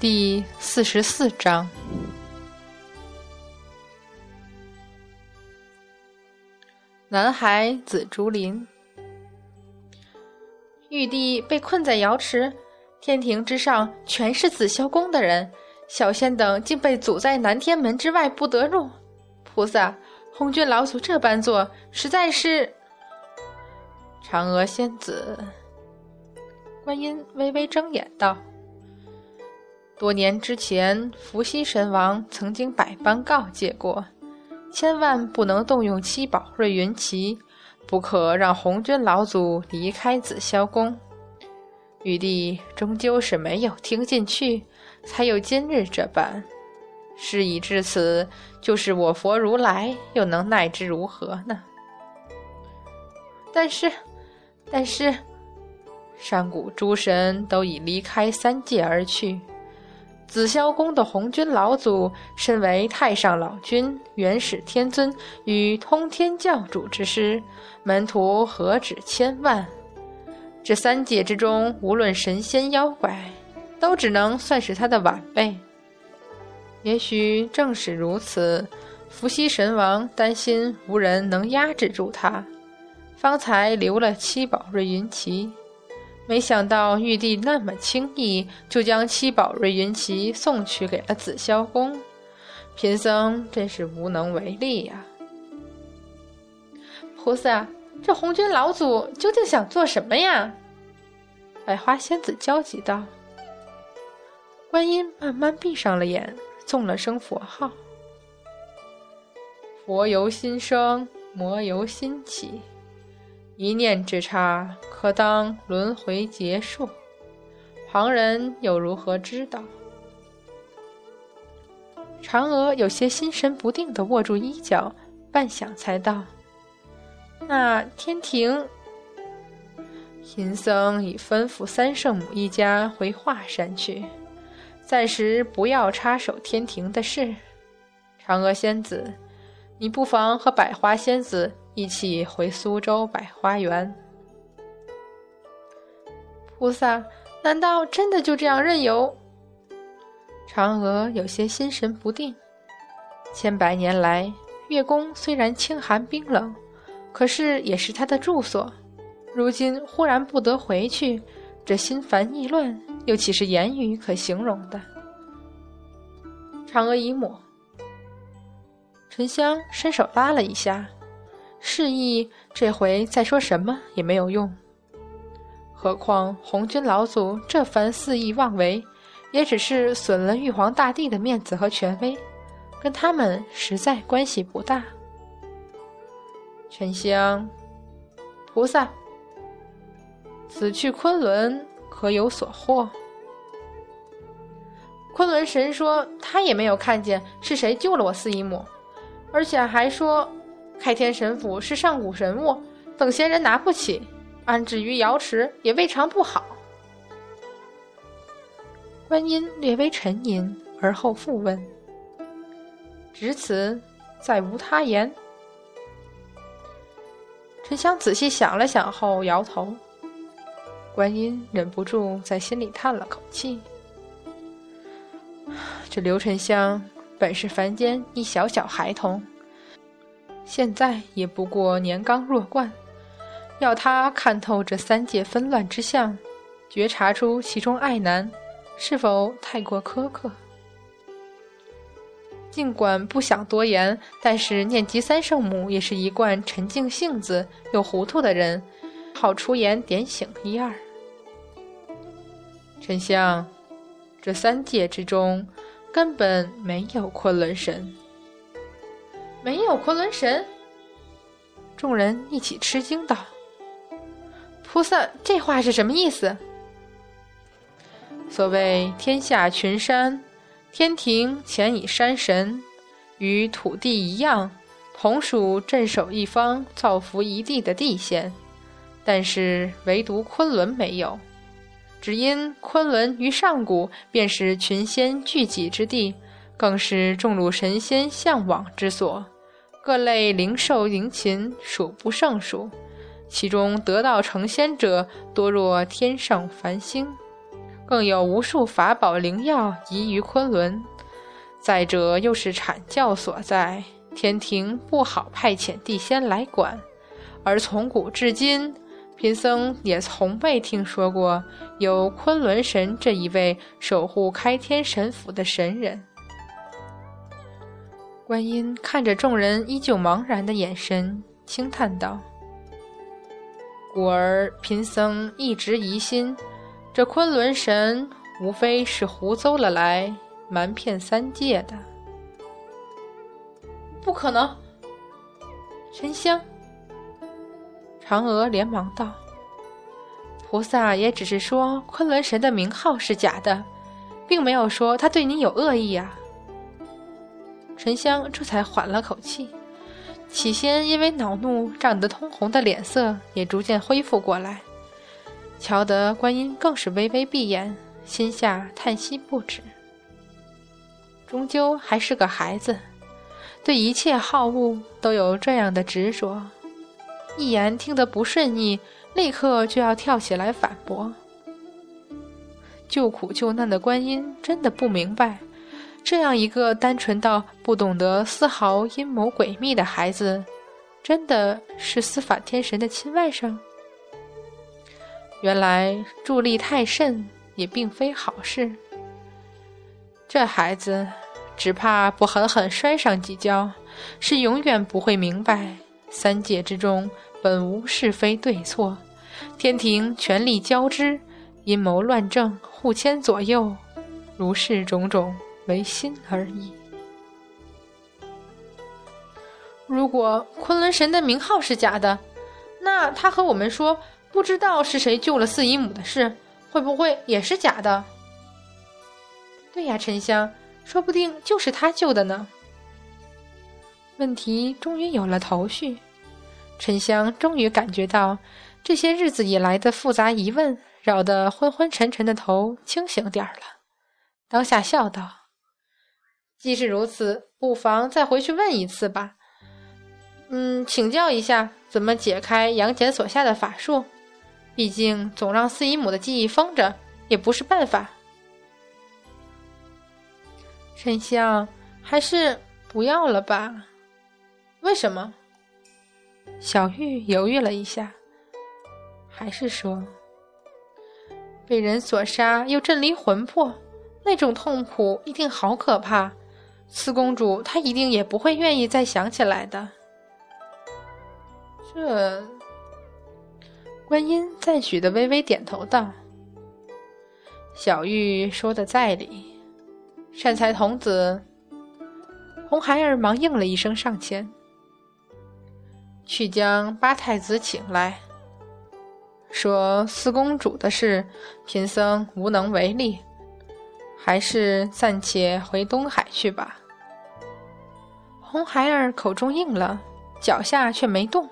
第四十四章，南海紫竹林。玉帝被困在瑶池，天庭之上全是紫霄宫的人，小仙等竟被阻在南天门之外不得入。菩萨，红军老祖这般做，实在是……嫦娥仙子，观音微微睁眼道。多年之前，伏羲神王曾经百般告诫过，千万不能动用七宝瑞云旗，不可让红军老祖离开紫霄宫。玉帝终究是没有听进去，才有今日这般。事已至此，就是我佛如来，又能奈之如何呢？但是，但是，上古诸神都已离开三界而去。紫霄宫的红军老祖，身为太上老君、元始天尊与通天教主之师，门徒何止千万？这三界之中，无论神仙妖怪，都只能算是他的晚辈。也许正是如此，伏羲神王担心无人能压制住他，方才留了七宝瑞云旗。没想到玉帝那么轻易就将七宝瑞云旗送去给了紫霄宫，贫僧真是无能为力呀！菩萨，这红军老祖究竟想做什么呀？百花仙子焦急道。观音慢慢闭上了眼，诵了声佛号：“佛由心生，魔由心起。”一念之差，可当轮回结束。旁人又如何知道？嫦娥有些心神不定地握住衣角，半晌才道：“那天庭，贫僧已吩咐三圣母一家回华山去，暂时不要插手天庭的事。嫦娥仙子，你不妨和百花仙子。”一起回苏州百花园。菩萨，难道真的就这样任由？嫦娥有些心神不定。千百年来，月宫虽然清寒冰冷，可是也是他的住所。如今忽然不得回去，这心烦意乱，又岂是言语可形容的？嫦娥一默，沉香伸手拉了一下。示意这回再说什么也没有用。何况红军老祖这番肆意妄为，也只是损了玉皇大帝的面子和权威，跟他们实在关系不大。沉香，菩萨，此去昆仑可有所获？昆仑神说他也没有看见是谁救了我四姨母，而且还说。开天神斧是上古神物，等闲人拿不起，安置于瑶池也未尝不好。观音略微沉吟，而后复问：“只此，再无他言？”沉香仔细想了想后摇头。观音忍不住在心里叹了口气：“这刘沉香本是凡间一小小孩童。”现在也不过年刚弱冠，要他看透这三界纷乱之象，觉察出其中爱难，是否太过苛刻？尽管不想多言，但是念及三圣母也是一贯沉静性子又糊涂的人，好出言点醒一二。沉香，这三界之中根本没有昆仑神。没有昆仑神，众人一起吃惊道：“菩萨，这话是什么意思？”所谓天下群山，天庭前以山神，与土地一样，同属镇守一方、造福一地的地仙，但是唯独昆仑没有，只因昆仑于上古便是群仙聚集之地，更是众路神仙向往之所。各类灵兽灵禽数不胜数，其中得道成仙者多若天上繁星。更有无数法宝灵药遗于昆仑。再者，又是阐教所在，天庭不好派遣地仙来管。而从古至今，贫僧也从未听说过有昆仑神这一位守护开天神府的神人。观音看着众人依旧茫然的眼神，轻叹道：“故而贫僧一直疑心，这昆仑神无非是胡诌了来，瞒骗三界的。不可能！”沉香、嫦娥连忙道：“菩萨也只是说昆仑神的名号是假的，并没有说他对你有恶意啊。”沉香这才缓了口气，起先因为恼怒涨得通红的脸色也逐渐恢复过来。瞧得观音更是微微闭眼，心下叹息不止。终究还是个孩子，对一切好恶都有这样的执着，一言听得不顺意，立刻就要跳起来反驳。救苦救难的观音真的不明白。这样一个单纯到不懂得丝毫阴谋诡秘的孩子，真的是司法天神的亲外甥？原来助力太甚也并非好事。这孩子只怕不狠狠摔上几跤，是永远不会明白三界之中本无是非对错，天庭权力交织，阴谋乱政互牵左右，如是种种。唯心而已。如果昆仑神的名号是假的，那他和我们说不知道是谁救了四姨母的事，会不会也是假的？对呀，沉香，说不定就是他救的呢。问题终于有了头绪，沉香终于感觉到这些日子以来的复杂疑问扰得昏昏沉沉的头清醒点儿了，当下笑道。既是如此，不妨再回去问一次吧。嗯，请教一下怎么解开杨戬所下的法术。毕竟总让四姨母的记忆封着也不是办法。沉香，还是不要了吧？为什么？小玉犹豫了一下，还是说：被人所杀又震离魂魄，那种痛苦一定好可怕。四公主，她一定也不会愿意再想起来的。这，观音赞许的微微点头道：“小玉说的在理。”善财童子，红孩儿忙应了一声，上前去将八太子请来，说：“四公主的事，贫僧无能为力，还是暂且回东海去吧。”红孩儿口中应了，脚下却没动，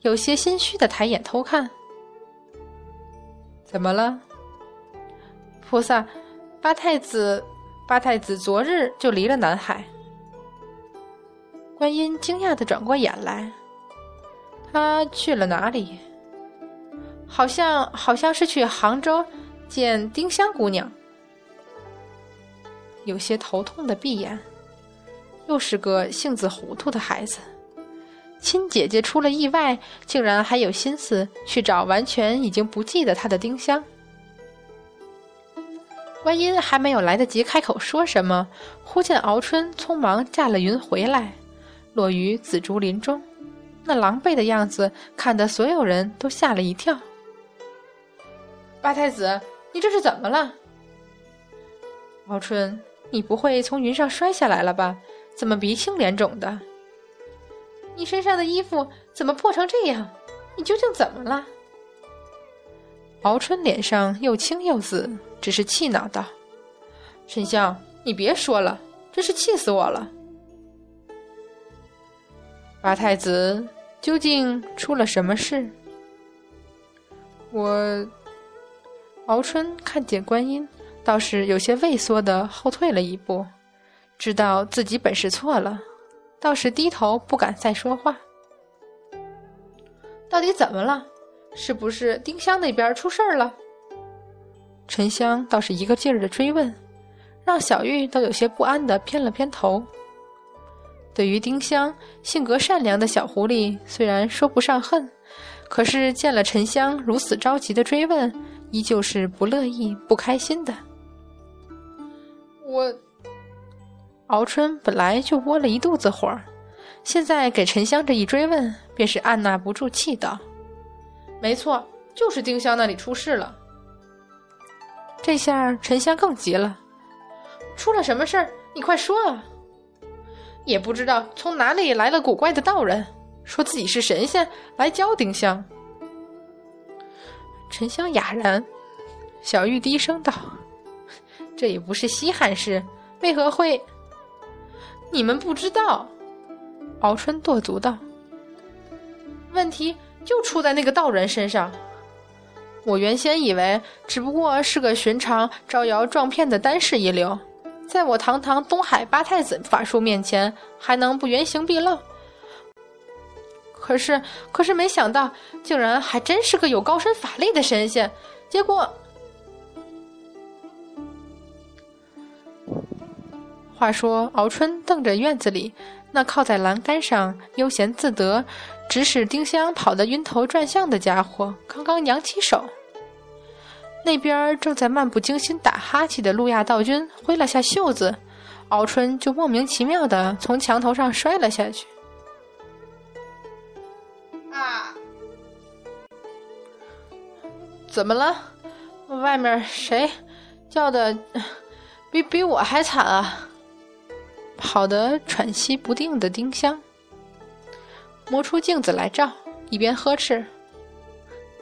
有些心虚的抬眼偷看。怎么了？菩萨，八太子，八太子昨日就离了南海。观音惊讶的转过眼来，他去了哪里？好像好像是去杭州见丁香姑娘。有些头痛的闭眼。又是个性子糊涂的孩子，亲姐姐出了意外，竟然还有心思去找完全已经不记得她的丁香。观音还没有来得及开口说什么，忽见敖春匆忙驾了云回来，落于紫竹林中，那狼狈的样子看得所有人都吓了一跳。八太子，你这是怎么了？敖春，你不会从云上摔下来了吧？怎么鼻青脸肿的？你身上的衣服怎么破成这样？你究竟怎么了？敖春脸上又青又紫，只是气恼道：“沉香，你别说了，真是气死我了。”八太子究竟出了什么事？我敖春看见观音，倒是有些畏缩的后退了一步。知道自己本是错了，倒是低头不敢再说话。到底怎么了？是不是丁香那边出事儿了？沉香倒是一个劲儿的追问，让小玉都有些不安的偏了偏头。对于丁香，性格善良的小狐狸虽然说不上恨，可是见了沉香如此着急的追问，依旧是不乐意、不开心的。我，敖春本来就窝了一肚子火，现在给沉香这一追问，便是按捺不住气道：“没错，就是丁香那里出事了。”这下沉香更急了，出了什么事儿？你快说啊！也不知道从哪里来了古怪的道人，说自己是神仙来教丁香。沉香哑然，小玉低声道：“这也不是稀罕事，为何会？你们不知道？”敖春跺足道：“问题就出在那个道人身上。”我原先以为只不过是个寻常招摇撞骗的单士一流，在我堂堂东海八太子法术面前还能不原形毕露。可是，可是没想到，竟然还真是个有高深法力的神仙。结果，话说，敖春瞪着院子里那靠在栏杆上悠闲自得。指使丁香跑得晕头转向的家伙刚刚扬起手，那边正在漫不经心打哈欠的路亚道君挥了下袖子，敖春就莫名其妙的从墙头上摔了下去。啊！怎么了？外面谁叫的比比我还惨啊？跑得喘息不定的丁香。摸出镜子来照，一边呵斥：“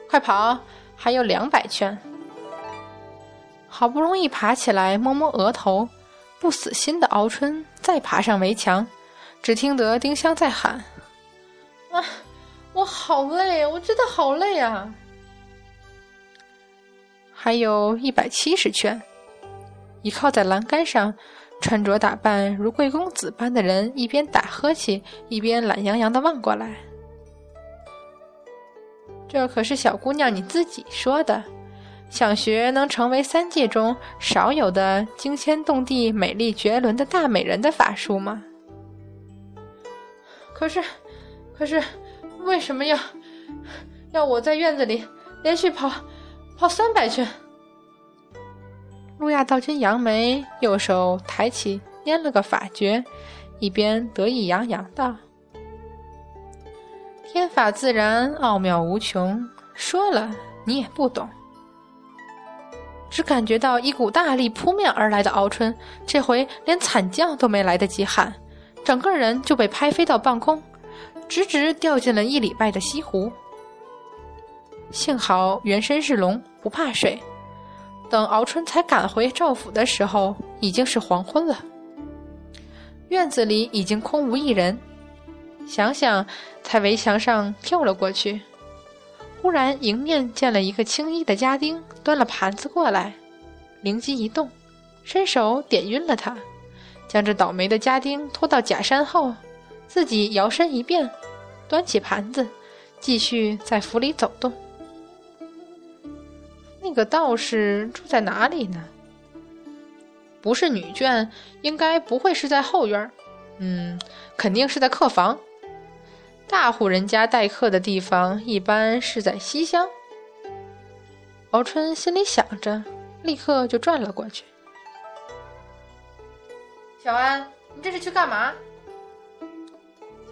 快跑，还有两百圈！”好不容易爬起来，摸摸额头，不死心的敖春再爬上围墙，只听得丁香在喊：“啊，我好累，我真的好累啊！”还有一百七十圈，倚靠在栏杆上。穿着打扮如贵公子般的人一边打呵欠，一边懒洋洋的望过来。这可是小姑娘你自己说的，想学能成为三界中少有的惊天动地、美丽绝伦的大美人的法术吗？可是，可是，为什么要要我在院子里连续跑跑三百圈？路亚道君扬眉，右手抬起拈了个法诀，一边得意洋洋道：“天法自然，奥妙无穷。说了你也不懂。”只感觉到一股大力扑面而来的敖春，这回连惨叫都没来得及喊，整个人就被拍飞到半空，直直掉进了一礼拜的西湖。幸好原身是龙，不怕水。等敖春才赶回赵府的时候，已经是黄昏了。院子里已经空无一人，想想才围墙上跳了过去。忽然迎面见了一个青衣的家丁，端了盘子过来，灵机一动，伸手点晕了他，将这倒霉的家丁拖到假山后，自己摇身一变，端起盘子，继续在府里走动。那个道士住在哪里呢？不是女眷，应该不会是在后院嗯，肯定是在客房。大户人家待客的地方一般是在西厢。敖春心里想着，立刻就转了过去。小安，你这是去干嘛？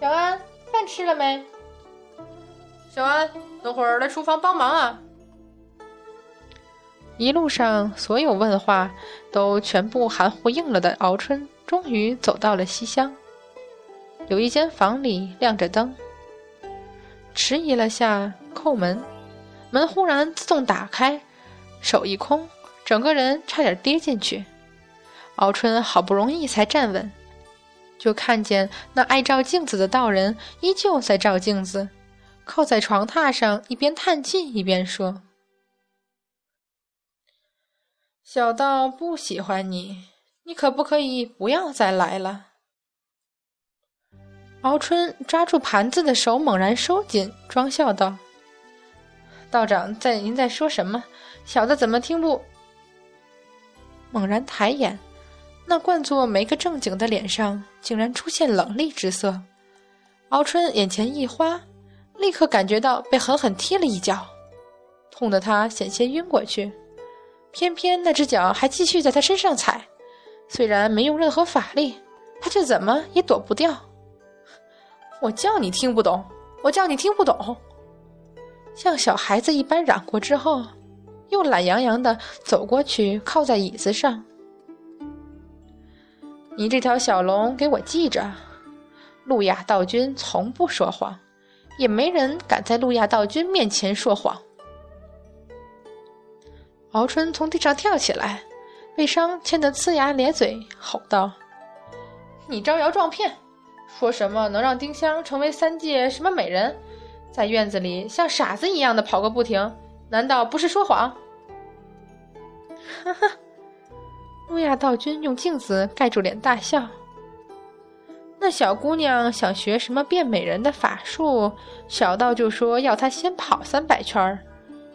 小安，饭吃了没？小安，等会儿来厨房帮忙啊！一路上，所有问话都全部含糊应了的敖春，终于走到了西厢。有一间房里亮着灯，迟疑了下，叩门，门忽然自动打开，手一空，整个人差点跌进去。敖春好不容易才站稳，就看见那爱照镜子的道人依旧在照镜子，靠在床榻上，一边叹气一边说。小道不喜欢你，你可不可以不要再来了？敖春抓住盘子的手猛然收紧，装笑道：“道长在，您在说什么？小的怎么听不？”猛然抬眼，那惯作没个正经的脸上竟然出现冷厉之色。敖春眼前一花，立刻感觉到被狠狠踢了一脚，痛得他险些晕过去。偏偏那只脚还继续在他身上踩，虽然没用任何法力，他却怎么也躲不掉。我叫你听不懂，我叫你听不懂。像小孩子一般嚷过之后，又懒洋洋的走过去，靠在椅子上。你这条小龙，给我记着：路亚道君从不说谎，也没人敢在路亚道君面前说谎。敖春从地上跳起来，被伤牵得呲牙咧嘴，吼道：“你招摇撞骗，说什么能让丁香成为三界什么美人？”在院子里像傻子一样的跑个不停，难道不是说谎？哈哈，路亚道君用镜子盖住脸大笑。那小姑娘想学什么变美人的法术，小道就说要她先跑三百圈儿，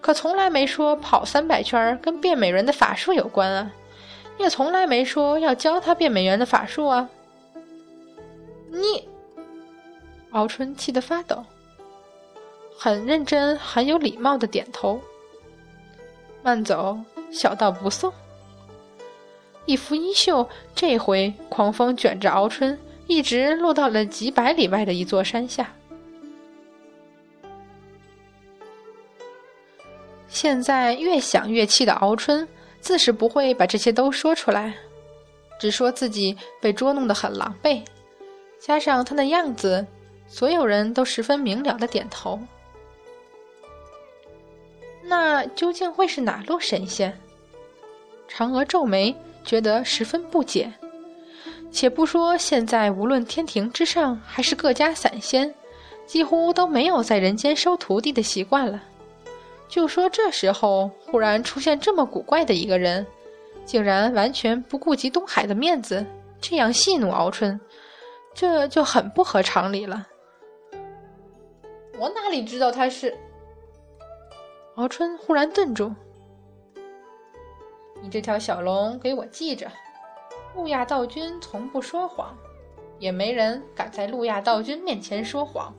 可从来没说跑三百圈跟变美人的法术有关啊，也从来没说要教他变美人的法术啊。你，敖春气得发抖。很认真、很有礼貌的点头。慢走，小道不送。一拂衣袖，这回狂风卷着敖春，一直落到了几百里外的一座山下。现在越想越气的敖春，自是不会把这些都说出来，只说自己被捉弄得很狼狈，加上他那样子，所有人都十分明了的点头。那究竟会是哪路神仙？嫦娥皱眉，觉得十分不解。且不说现在，无论天庭之上还是各家散仙，几乎都没有在人间收徒弟的习惯了。就说这时候忽然出现这么古怪的一个人，竟然完全不顾及东海的面子，这样戏弄敖春，这就很不合常理了。我哪里知道他是？敖春忽然顿住：“你这条小龙，给我记着。路亚道君从不说谎，也没人敢在路亚道君面前说谎。”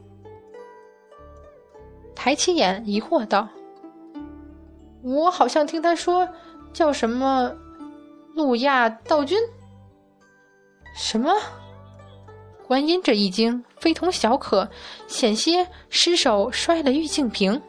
抬起眼，疑惑道：“我好像听他说，叫什么路亚道君？什么？”观音这一惊，非同小可，险些失手摔了玉净瓶。